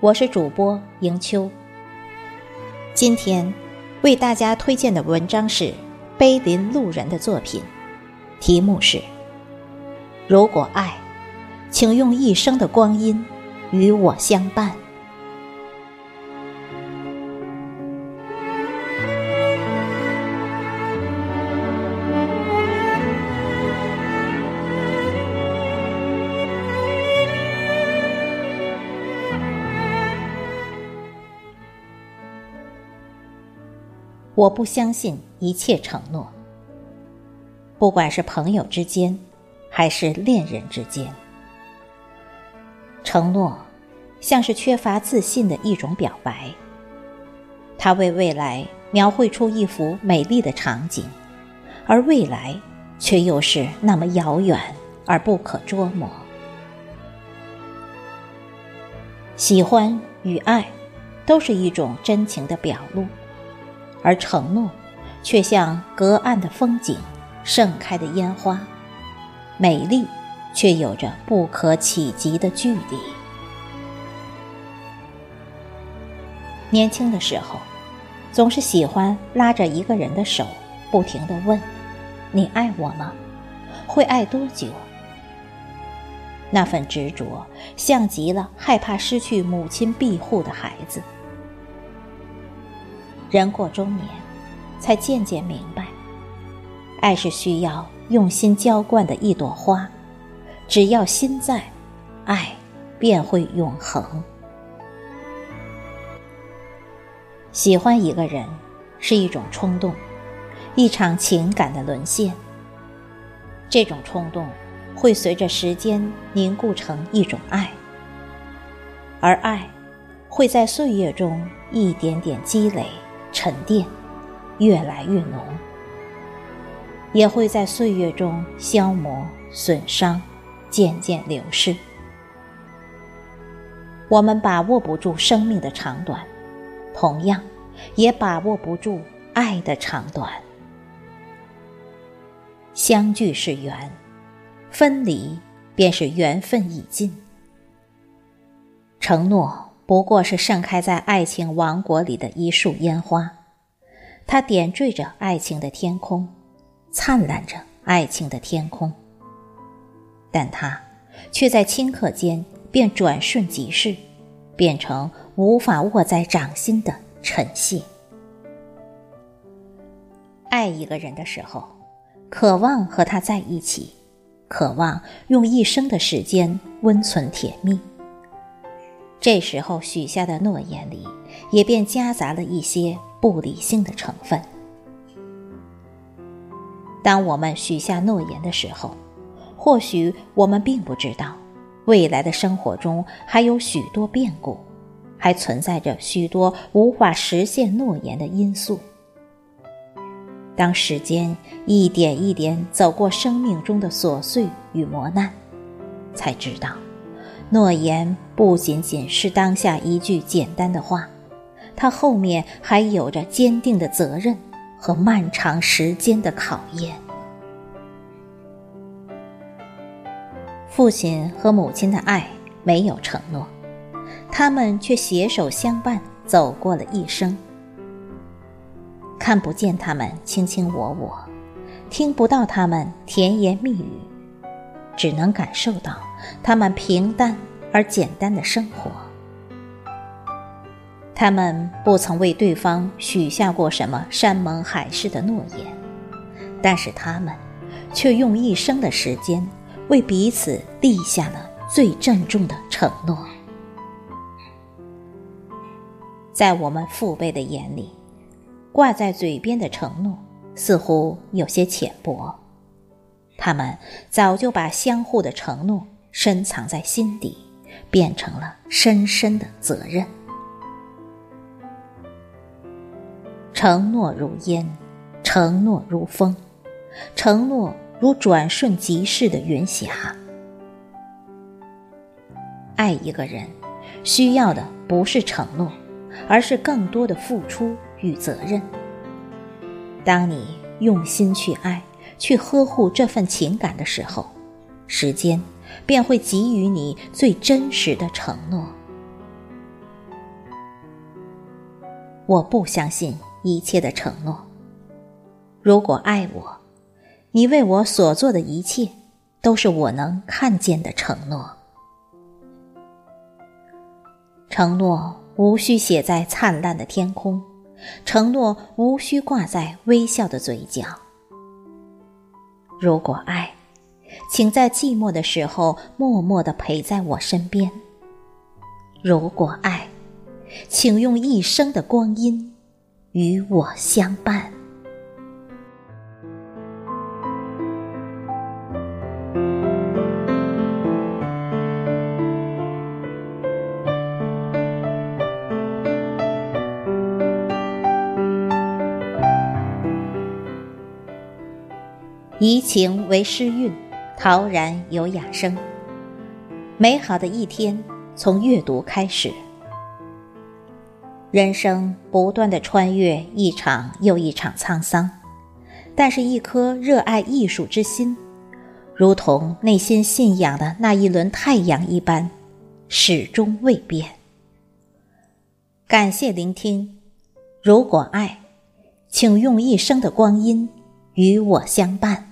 我是主播迎秋。今天为大家推荐的文章是碑林路人的作品，题目是《如果爱，请用一生的光阴与我相伴》。我不相信一切承诺，不管是朋友之间，还是恋人之间。承诺像是缺乏自信的一种表白，它为未来描绘出一幅美丽的场景，而未来却又是那么遥远而不可捉摸。喜欢与爱，都是一种真情的表露。而承诺，却像隔岸的风景，盛开的烟花，美丽，却有着不可企及的距离。年轻的时候，总是喜欢拉着一个人的手，不停的问：“你爱我吗？会爱多久？”那份执着，像极了害怕失去母亲庇护的孩子。人过中年，才渐渐明白，爱是需要用心浇灌的一朵花，只要心在，爱便会永恒。喜欢一个人是一种冲动，一场情感的沦陷。这种冲动会随着时间凝固成一种爱，而爱会在岁月中一点点积累。沉淀，越来越浓，也会在岁月中消磨、损伤，渐渐流逝。我们把握不住生命的长短，同样，也把握不住爱的长短。相聚是缘，分离便是缘分已尽。承诺。不过是盛开在爱情王国里的一束烟花，它点缀着爱情的天空，灿烂着爱情的天空。但它却在顷刻间便转瞬即逝，变成无法握在掌心的尘屑。爱一个人的时候，渴望和他在一起，渴望用一生的时间温存甜蜜。这时候许下的诺言里，也便夹杂了一些不理性的成分。当我们许下诺言的时候，或许我们并不知道，未来的生活中还有许多变故，还存在着许多无法实现诺言的因素。当时间一点一点走过生命中的琐碎与磨难，才知道。诺言不仅仅是当下一句简单的话，它后面还有着坚定的责任和漫长时间的考验。父亲和母亲的爱没有承诺，他们却携手相伴走过了一生。看不见他们卿卿我我，听不到他们甜言蜜语。只能感受到他们平淡而简单的生活。他们不曾为对方许下过什么山盟海誓的诺言，但是他们却用一生的时间为彼此立下了最郑重的承诺。在我们父辈的眼里，挂在嘴边的承诺似乎有些浅薄。他们早就把相互的承诺深藏在心底，变成了深深的责任。承诺如烟，承诺如风，承诺如转瞬即逝的云霞。爱一个人，需要的不是承诺，而是更多的付出与责任。当你用心去爱，去呵护这份情感的时候，时间便会给予你最真实的承诺。我不相信一切的承诺。如果爱我，你为我所做的一切，都是我能看见的承诺。承诺无需写在灿烂的天空，承诺无需挂在微笑的嘴角。如果爱，请在寂寞的时候默默的陪在我身边。如果爱，请用一生的光阴与我相伴。怡情为诗韵，陶然有雅声。美好的一天从阅读开始。人生不断的穿越一场又一场沧桑，但是，一颗热爱艺术之心，如同内心信仰的那一轮太阳一般，始终未变。感谢聆听。如果爱，请用一生的光阴与我相伴。